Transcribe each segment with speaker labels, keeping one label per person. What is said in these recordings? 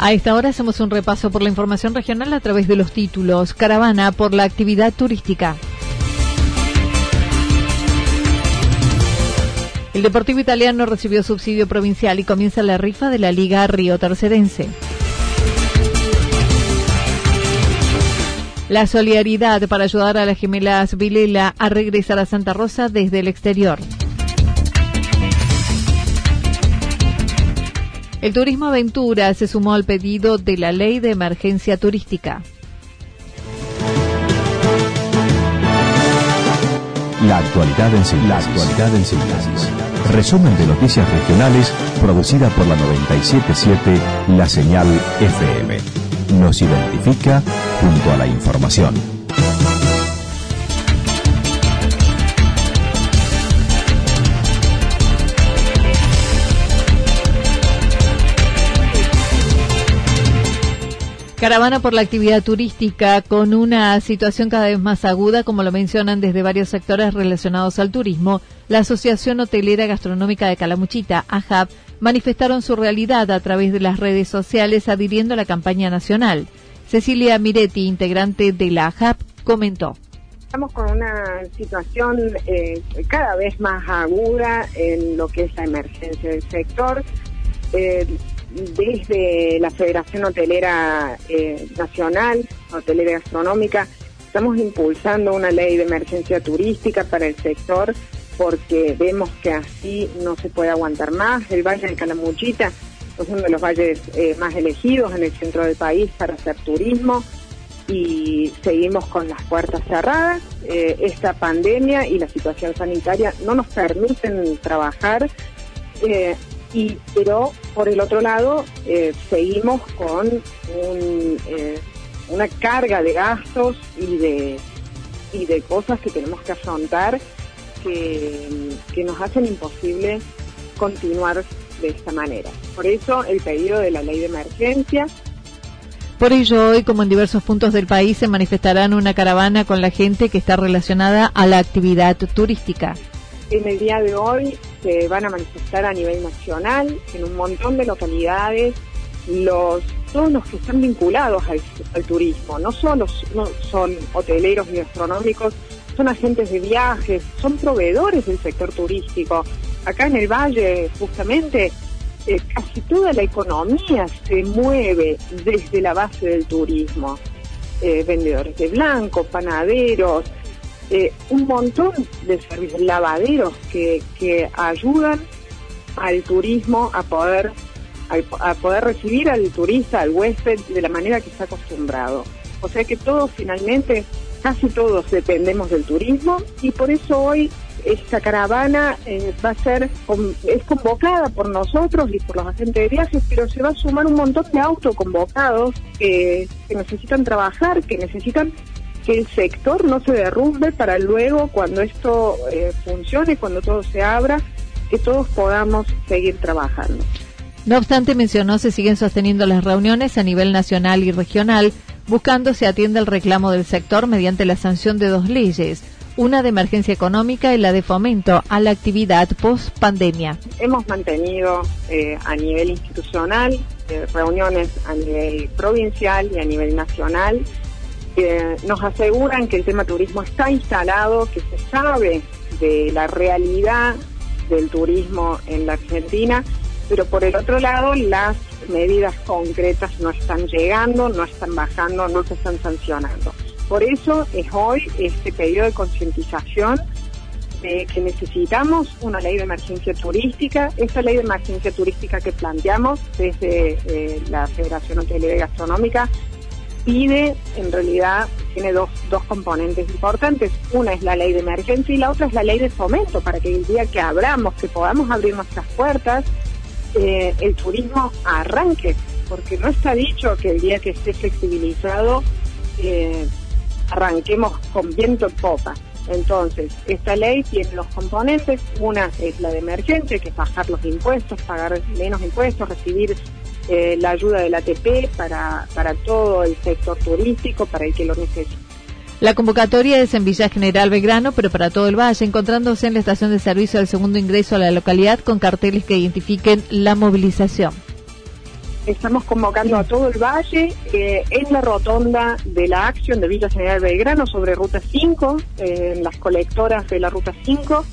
Speaker 1: A esta hora hacemos un repaso por la información regional a través de los títulos. Caravana por la actividad turística. El Deportivo Italiano recibió subsidio provincial y comienza la rifa de la Liga Río Tercerense. La solidaridad para ayudar a las gemelas Vilela a regresar a Santa Rosa desde el exterior. El turismo aventura se sumó al pedido de la ley de emergencia turística.
Speaker 2: La actualidad en síntesis. La actualidad en síntesis. Resumen de noticias regionales producida por la 977 La Señal FM. Nos identifica junto a la información.
Speaker 1: Caravana por la actividad turística con una situación cada vez más aguda, como lo mencionan desde varios sectores relacionados al turismo. La Asociación Hotelera Gastronómica de Calamuchita, AJAP, manifestaron su realidad a través de las redes sociales adhiriendo a la campaña nacional. Cecilia Miretti, integrante de la AJAP, comentó.
Speaker 3: Estamos con una situación eh, cada vez más aguda en lo que es la emergencia del sector. Eh, desde la Federación Hotelera eh, Nacional, Hotelera Gastronómica, estamos impulsando una ley de emergencia turística para el sector porque vemos que así no se puede aguantar más. El Valle de Calamuchita es uno de los valles eh, más elegidos en el centro del país para hacer turismo y seguimos con las puertas cerradas. Eh, esta pandemia y la situación sanitaria no nos permiten trabajar y pero por el otro lado eh, seguimos con eh, una carga de gastos y de y de cosas que tenemos que afrontar que, que nos hacen imposible continuar de esta manera. Por eso el pedido de la ley de emergencia
Speaker 1: por ello, hoy, como en diversos puntos del país, se manifestarán una caravana con la gente que está relacionada a la actividad turística.
Speaker 3: En el día de hoy se van a manifestar a nivel nacional en un montón de localidades los todos los que están vinculados al, turismo, no solo no son hoteleros y gastronómicos, son agentes de viajes, son proveedores del sector turístico. Acá en el Valle, justamente, eh, casi toda la economía se mueve desde la base del turismo. Eh, vendedores de blanco, panaderos, eh, un montón de servicios, lavaderos que, que ayudan al turismo a poder a, poder recibir al turista, al huésped de la manera que está acostumbrado. O sea que todos finalmente, casi todos dependemos del turismo y por eso hoy esta caravana eh, va a ser es convocada por nosotros y por los agentes de viajes, pero se va a sumar un montón de autoconvocados que, que necesitan trabajar, que necesitan que el sector no se derrumbe para luego, cuando esto eh, funcione, cuando todo se abra, que todos podamos seguir trabajando.
Speaker 1: No obstante, mencionó, se siguen sosteniendo las reuniones a nivel nacional y regional, buscando se atienda el reclamo del sector mediante la sanción de dos leyes, una de emergencia económica y la de fomento a la actividad post pandemia.
Speaker 3: Hemos mantenido eh, a nivel institucional eh, reuniones a nivel provincial y a nivel nacional nos aseguran que el tema turismo está instalado, que se sabe de la realidad del turismo en la Argentina, pero por el otro lado las medidas concretas no están llegando, no están bajando, no se están sancionando. Por eso es hoy este pedido de concientización de que necesitamos una ley de emergencia turística. Esta ley de emergencia turística que planteamos desde eh, la Federación Hotelera y Gastronómica pide, en realidad, tiene dos, dos componentes importantes. Una es la ley de emergencia y la otra es la ley de fomento, para que el día que abramos, que podamos abrir nuestras puertas, eh, el turismo arranque, porque no está dicho que el día que esté flexibilizado eh, arranquemos con viento en popa. Entonces, esta ley tiene los componentes, una es la de emergencia, que es bajar los impuestos, pagar menos impuestos, recibir eh, la ayuda del ATP para, para todo el sector turístico, para el que lo necesite.
Speaker 1: La convocatoria es en Villa General Belgrano, pero para todo el valle, encontrándose en la estación de servicio del segundo ingreso a la localidad con carteles que identifiquen la movilización.
Speaker 3: Estamos convocando a todo el valle eh, en la rotonda de la acción de Villa General Belgrano sobre Ruta 5, eh, en las colectoras de la Ruta 5.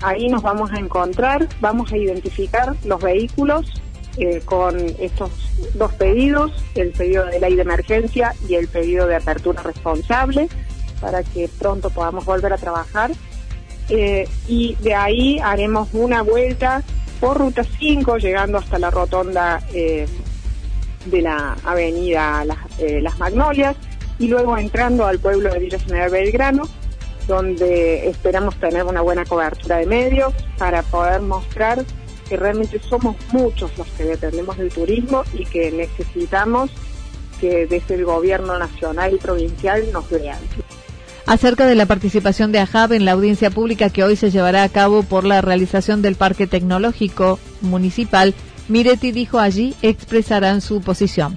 Speaker 3: Ahí nos vamos a encontrar, vamos a identificar los vehículos eh, con estos dos pedidos, el pedido de ley de emergencia y el pedido de apertura responsable para que pronto podamos volver a trabajar. Eh, y de ahí haremos una vuelta por Ruta 5, llegando hasta la rotonda eh, de la avenida Las, eh, Las, Magnolias, y luego entrando al pueblo de Villa General Belgrano, donde esperamos tener una buena cobertura de medios para poder mostrar que realmente somos muchos los que dependemos del turismo y que necesitamos que desde el gobierno nacional y provincial nos vean
Speaker 1: acerca de la participación de AJAB en la audiencia pública que hoy se llevará a cabo por la realización del Parque Tecnológico Municipal, Miretti dijo allí expresarán su posición.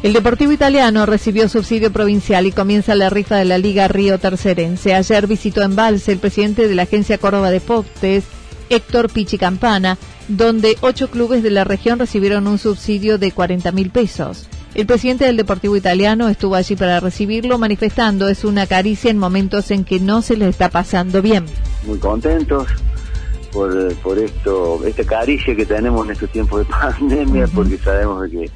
Speaker 1: El Deportivo Italiano recibió subsidio provincial y comienza la rifa de la Liga Río Tercerense. Ayer visitó Embalse el presidente de la Agencia Córdoba Deportes, Héctor Pichi Campana, donde ocho clubes de la región recibieron un subsidio de 40 mil pesos. El presidente del Deportivo Italiano estuvo allí para recibirlo, manifestando es una caricia en momentos en que no se les está pasando bien.
Speaker 4: Muy contentos por, por esto, esta caricia que tenemos en estos tiempos de pandemia, porque sabemos que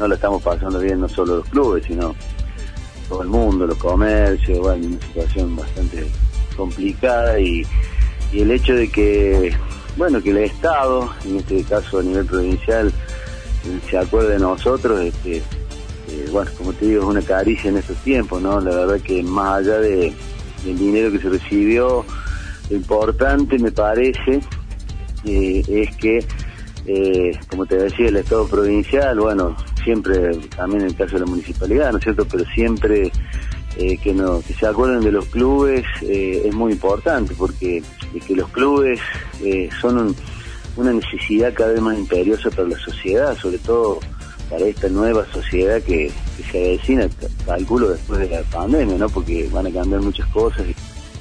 Speaker 4: no lo estamos pasando bien no solo los clubes, sino todo el mundo, los comercios, bueno, una situación bastante complicada y, el hecho de que, bueno, que el Estado, en este caso a nivel provincial, se acuerde de nosotros, este, eh, bueno, como te digo, es una caricia en estos tiempos, ¿no? La verdad que más allá de, del dinero que se recibió, lo importante me parece eh, es que eh, como te decía, el Estado provincial, bueno, siempre, también en el caso de la municipalidad, ¿no es cierto? Pero siempre eh, que, no, que se acuerden de los clubes eh, es muy importante, porque que los clubes son una necesidad cada vez más imperiosa para la sociedad, sobre todo para esta nueva sociedad que, que se avecina, calculo, después de la pandemia, ¿no? Porque van a cambiar muchas cosas.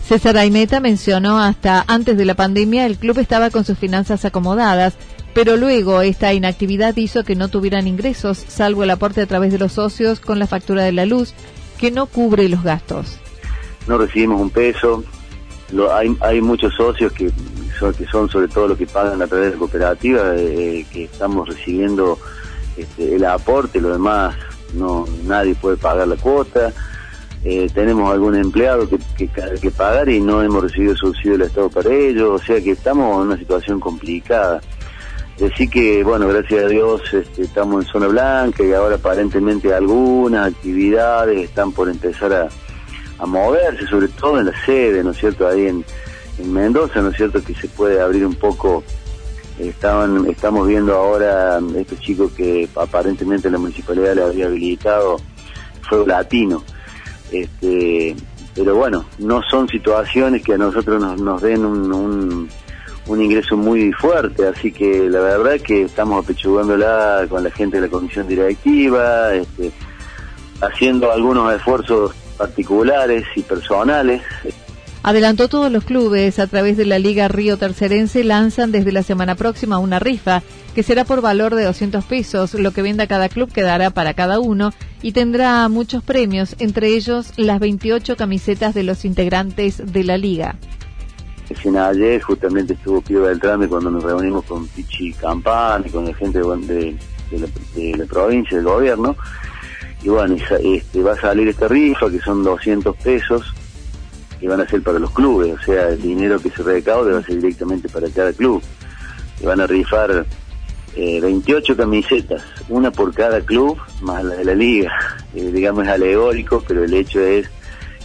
Speaker 1: César Aimeta mencionó hasta antes de la pandemia el club estaba con sus finanzas acomodadas pero luego esta inactividad hizo que no tuvieran ingresos, salvo el aporte a través de los socios con la factura de la luz, que no cubre los gastos.
Speaker 4: No recibimos un peso, hay, hay muchos socios que son, que son sobre todo los que pagan a través de la cooperativa, eh, que estamos recibiendo este, el aporte, lo demás no nadie puede pagar la cuota. Eh, tenemos algún empleado que, que, que pagar y no hemos recibido subsidio del Estado para ello, o sea que estamos en una situación complicada. Así que, bueno, gracias a Dios este, estamos en zona blanca y ahora aparentemente algunas actividades están por empezar a, moverse, sobre todo en la sede, ¿no es cierto? Ahí en, Mendoza, ¿no es cierto? Que se puede abrir un poco. Estaban, estamos viendo ahora estos chicos que aparentemente la municipalidad le había habilitado fuego latino. Este, pero bueno, no son situaciones que a nosotros nos, nos den un un ingreso muy fuerte, así que la verdad que estamos apechugándola con la gente de la comisión directiva, este, haciendo algunos esfuerzos particulares y personales
Speaker 1: Adelantó todos los clubes a través de la Liga Río Tercerense lanzan desde la semana próxima una rifa que será por valor de 200 pesos. Lo que venda cada club quedará para cada uno y tendrá muchos premios, entre ellos las 28 camisetas de los integrantes de la liga.
Speaker 4: Ayer justamente estuvo Pío Beltrán cuando nos reunimos con Pichi Campana y con la gente de, la, provincia, del gobierno. Y bueno, este, va a salir esta rifa que son 200 pesos que van a ser para los clubes, o sea, el dinero que se recaude va a ser directamente para cada club. Y van a rifar eh, 28 camisetas, una por cada club, más la de la liga. Eh, digamos es alegórico, pero el hecho es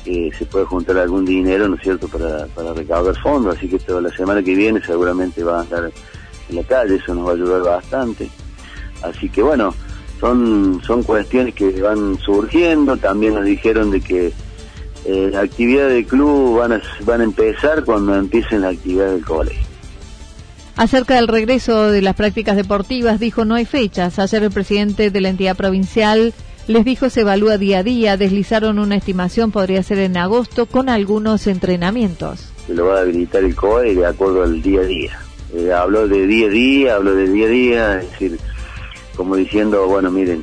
Speaker 4: que se puede juntar algún dinero, ¿no es cierto?, para, para recaudar fondos, así que toda la semana que viene seguramente va a estar en la calle, eso nos va a ayudar bastante. Así que bueno, son, son cuestiones que van surgiendo, también nos dijeron de que eh, la actividad del club van a, van a empezar cuando empiecen la actividad del colegio.
Speaker 1: Acerca del regreso de las prácticas deportivas, dijo no hay fechas. Ayer el presidente de la entidad provincial les dijo se evalúa día a día. Deslizaron una estimación, podría ser en agosto, con algunos entrenamientos.
Speaker 4: Lo va a habilitar el COE de acuerdo al día a día. Eh, habló de día a día, habló de día a día, es decir, como diciendo, bueno, miren,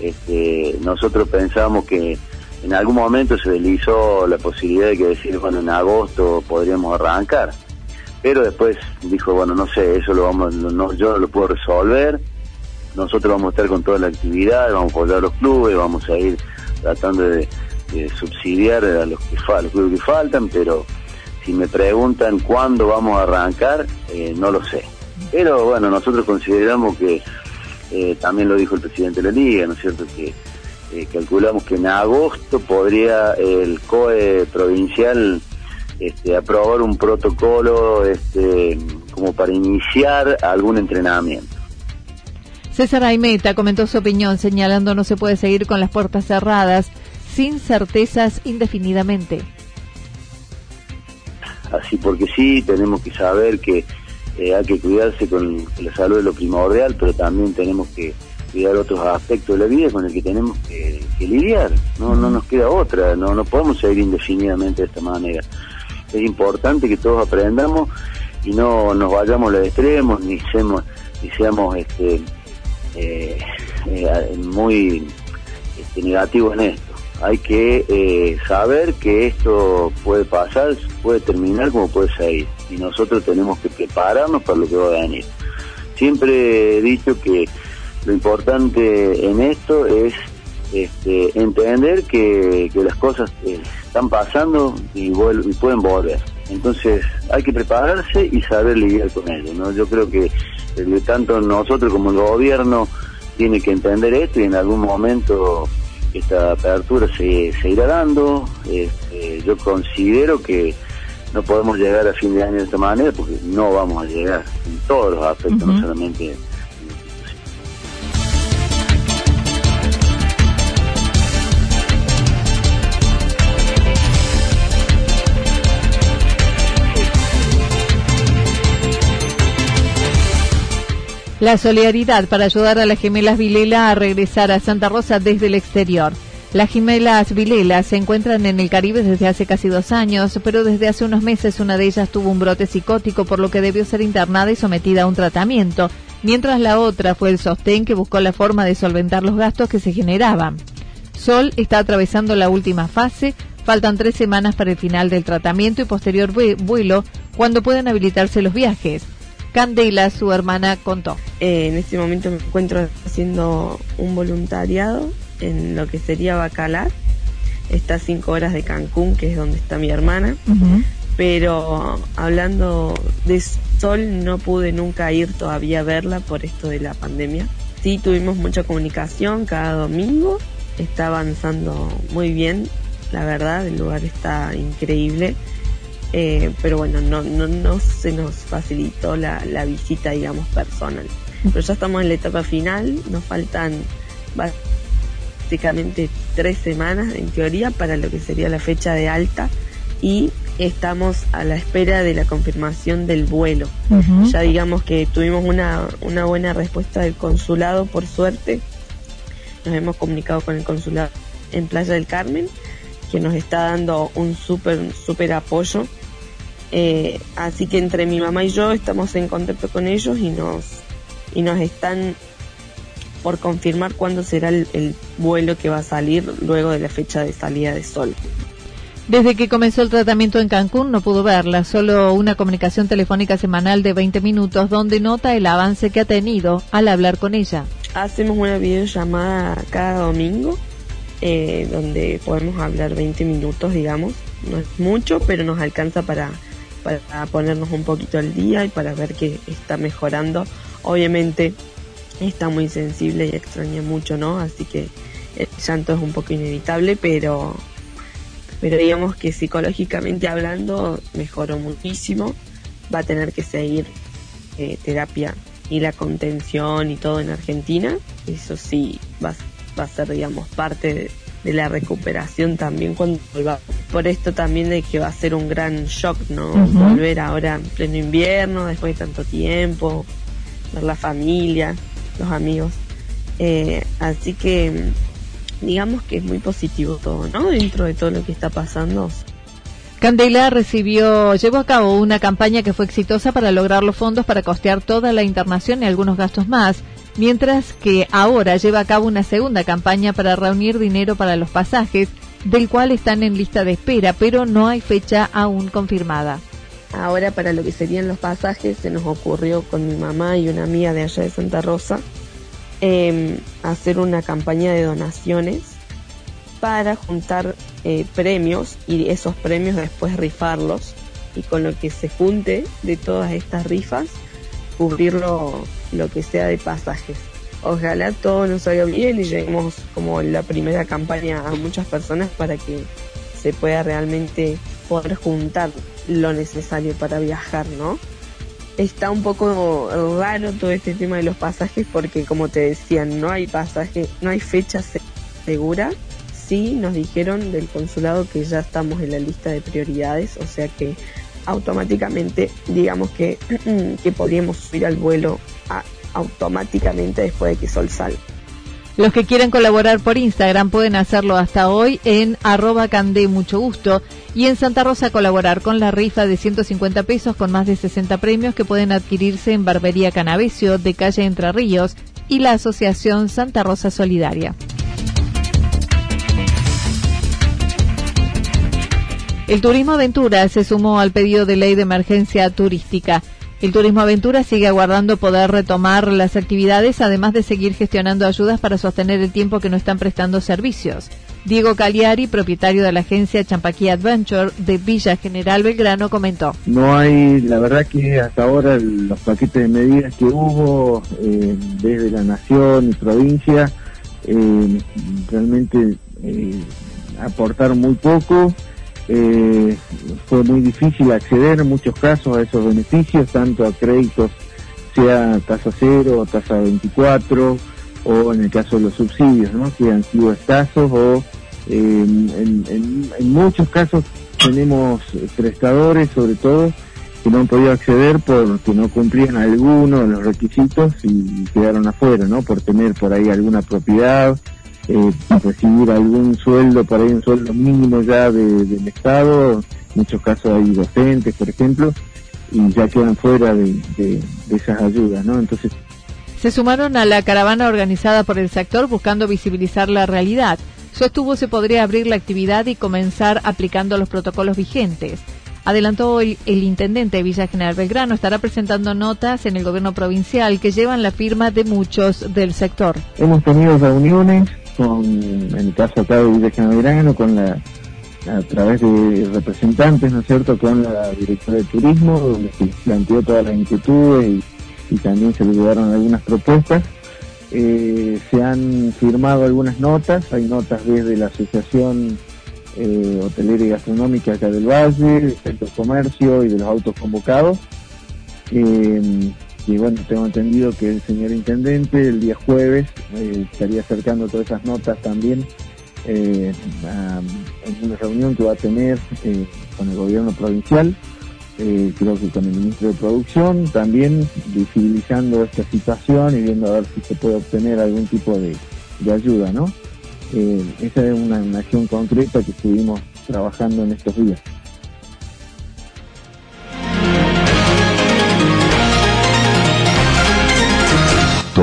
Speaker 4: este, nosotros pensamos que en algún momento se deslizó la posibilidad de que decir, bueno, en agosto podríamos arrancar. Pero después dijo, bueno, no sé, eso lo vamos, no, yo no lo puedo resolver. Nosotros vamos a estar con toda la actividad, vamos a apoyar a los clubes, vamos a ir tratando de, subsidiar a los, clubes que faltan, pero si me preguntan cuándo vamos a arrancar, eh, no lo sé. Pero bueno, nosotros consideramos que, eh, también lo dijo el presidente de la liga, ¿no es cierto?, que eh, calculamos que en agosto podría el COE provincial este, aprobar un protocolo este, como para iniciar algún entrenamiento.
Speaker 1: César Aimeta comentó su opinión señalando no se puede seguir con las puertas cerradas sin certezas indefinidamente.
Speaker 4: Así porque sí, tenemos que saber que eh, hay que cuidarse con la salud de lo primordial, pero también tenemos que cuidar otros aspectos de la vida con el que tenemos que, lidiar. No, no nos queda otra, no, no podemos seguir indefinidamente de esta manera. Es importante que todos aprendamos y no nos vayamos a los extremos ni seamos, ni seamos este, eh, muy este, negativos en esto. Hay que eh, saber que esto puede pasar, puede terminar como puede seguir y nosotros tenemos que prepararnos para lo que va a venir. Siempre he dicho que lo importante en esto es este, entender que, las cosas eh, están pasando y, pueden volver. Entonces hay que prepararse y saber lidiar con ello. ¿no? Yo creo que tanto nosotros como el gobierno tiene que entender esto y en algún momento esta apertura se, se irá dando. Este, yo considero que no podemos llegar a fin de año de esta manera porque no vamos a llegar en todos los aspectos, no solamente
Speaker 1: La solidaridad para ayudar a las gemelas Vilela a regresar a Santa Rosa desde el exterior. Las gemelas Vilela se encuentran en el Caribe desde hace casi dos años, pero desde hace unos meses una de ellas tuvo un brote psicótico por lo que debió ser internada y sometida a un tratamiento, mientras la otra fue el sostén que buscó la forma de solventar los gastos que se generaban. Sol está atravesando la última fase, faltan tres semanas para el final del tratamiento y posterior vuelo cuando puedan habilitarse los viajes. Candela, su hermana, contó.
Speaker 5: Eh, en este momento me encuentro haciendo un voluntariado en lo que sería Bacalar. Está a cinco horas de Cancún, que es donde está mi hermana. Pero hablando de Sol, no pude nunca ir todavía a verla por esto de la pandemia. Sí, tuvimos mucha comunicación cada domingo. Está avanzando muy bien, la verdad, el lugar está increíble eh, pero bueno, no, no, no se nos facilitó la, la visita, digamos, personal. Pero ya estamos en la etapa final, nos faltan básicamente tres semanas en teoría para lo que sería la fecha de alta y estamos a la espera de la confirmación del vuelo. Ya digamos que tuvimos una, una buena respuesta del consulado, por suerte. Nos hemos comunicado con el consulado en Playa del Carmen que nos está dando un súper, súper apoyo. Eh, así que entre mi mamá y yo estamos en contacto con ellos y nos, y nos están por confirmar cuándo será el, vuelo que va a salir luego de la fecha de salida de sol.
Speaker 1: Desde que comenzó el tratamiento en Cancún no pudo verla, solo una comunicación telefónica semanal de 20 minutos donde nota el avance que ha tenido al hablar con ella.
Speaker 5: Hacemos una videollamada cada domingo eh, donde podemos hablar 20 minutos, digamos. No es mucho, pero nos alcanza para, para ponernos un poquito al día y para ver que está mejorando. Obviamente está muy sensible y extraña mucho, ¿no? Así que el llanto es un poco inevitable, pero, pero digamos que psicológicamente hablando mejoró muchísimo. Va a tener que seguir eh, terapia y la contención y todo en Argentina. Eso sí, va, va a ser, digamos, parte de, de la recuperación también cuando vuelva. Por esto también de que va a ser un gran shock, ¿no? Volver ahora en pleno invierno, después de tanto tiempo, ver la familia los amigos. Eh, así que digamos que es muy positivo todo, ¿no? Dentro de todo lo que está pasando.
Speaker 1: Candela recibió, llevó a cabo una campaña que fue exitosa para lograr los fondos para costear toda la internación y algunos gastos más, mientras que ahora lleva a cabo una segunda campaña para reunir dinero para los pasajes, del cual están en lista de espera, pero no hay fecha aún confirmada.
Speaker 5: Ahora para lo que serían los pasajes se nos ocurrió con mi mamá y una amiga de allá de Santa Rosa em, hacer una campaña de donaciones para juntar eh, premios y esos premios después rifarlos y con lo que se junte de todas estas rifas cubrirlo lo que sea de pasajes. Ojalá todo nos salga bien y lleguemos como la primera campaña a muchas personas para que se pueda realmente poder juntar lo necesario para viajar, ¿no? Está un poco raro todo este tema de los pasajes porque como te decía, no hay pasaje, no hay fecha segura. Sí, nos dijeron del consulado que ya estamos en la lista de prioridades, o sea que automáticamente digamos que, que podríamos subir al vuelo automáticamente después de que Sol salga.
Speaker 1: Los que quieren colaborar por Instagram pueden hacerlo hasta hoy en arroba candé mucho gusto y en Santa Rosa colaborar con la rifa de 150 pesos con más de 60 premios que pueden adquirirse en Barbería Canavesio de calle Entre Ríos y la Asociación Santa Rosa Solidaria. El Turismo Aventura se sumó al pedido de ley de emergencia turística. El Turismo Aventura sigue aguardando poder retomar las actividades, además de seguir gestionando ayudas para sostener el tiempo que no están prestando servicios. Diego Cagliari, propietario de la agencia Champaquí Adventure de Villa General Belgrano, comentó.
Speaker 6: No hay, la verdad que hasta ahora los paquetes de medidas que hubo eh, desde la nación y provincia eh, realmente eh, aportaron muy poco eh, fue muy difícil acceder en muchos casos a esos beneficios, tanto a créditos, sea tasa cero o tasa 24, o en el caso de los subsidios, ¿no? que han sido escasos, o en, muchos casos tenemos prestadores, sobre todo, que no han podido acceder porque no cumplían algunos de los requisitos y quedaron afuera, ¿no? Por tener por ahí alguna propiedad eh, recibir algún sueldo, por ahí un sueldo mínimo ya del Estado, en muchos casos hay docentes, por ejemplo, y ya quedan fuera de, esas ayudas, ¿no? Entonces...
Speaker 1: Se sumaron a la caravana organizada por el sector buscando visibilizar la realidad. Sostuvo se podría abrir la actividad y comenzar aplicando los protocolos vigentes. Adelantó hoy el intendente de Villa General Belgrano estará presentando notas en el gobierno provincial que llevan la firma de muchos del sector.
Speaker 6: Hemos tenido reuniones con, en el caso acá de Villa con la, a través de representantes, ¿no es cierto?, con la directora de turismo, donde se planteó todas las inquietudes y, también se le llevaron algunas propuestas. Eh, se han firmado algunas notas, hay notas desde la Asociación eh, Hotelera y Gastronómica acá del Valle, del Centro Comercio y de los autos convocados. Eh, y bueno, tengo entendido que el señor intendente el día jueves eh, estaría acercando todas esas notas también eh, en una reunión que va a tener eh, con el gobierno provincial, creo que con el ministro de Producción, también visibilizando esta situación y viendo a ver si se puede obtener algún tipo de, ayuda, ¿no? esa es una, acción concreta que estuvimos trabajando en estos días.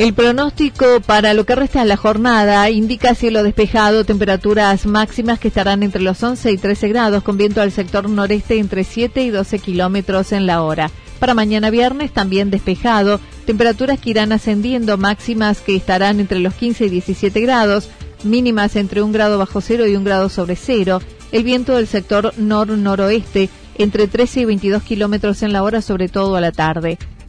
Speaker 1: El pronóstico para lo que resta de la jornada indica cielo despejado, temperaturas máximas que estarán entre los 11 y 13 grados, con viento al sector noreste entre 7 y 12 kilómetros en la hora. Para mañana viernes también despejado, temperaturas que irán ascendiendo, máximas que estarán entre los 15 y 17 grados, mínimas entre un grado bajo cero y un grado sobre cero. El viento del sector nor-noroeste entre 13 y 22 kilómetros en la hora, sobre todo a la tarde.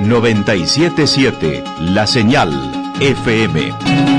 Speaker 2: 977 La Señal FM.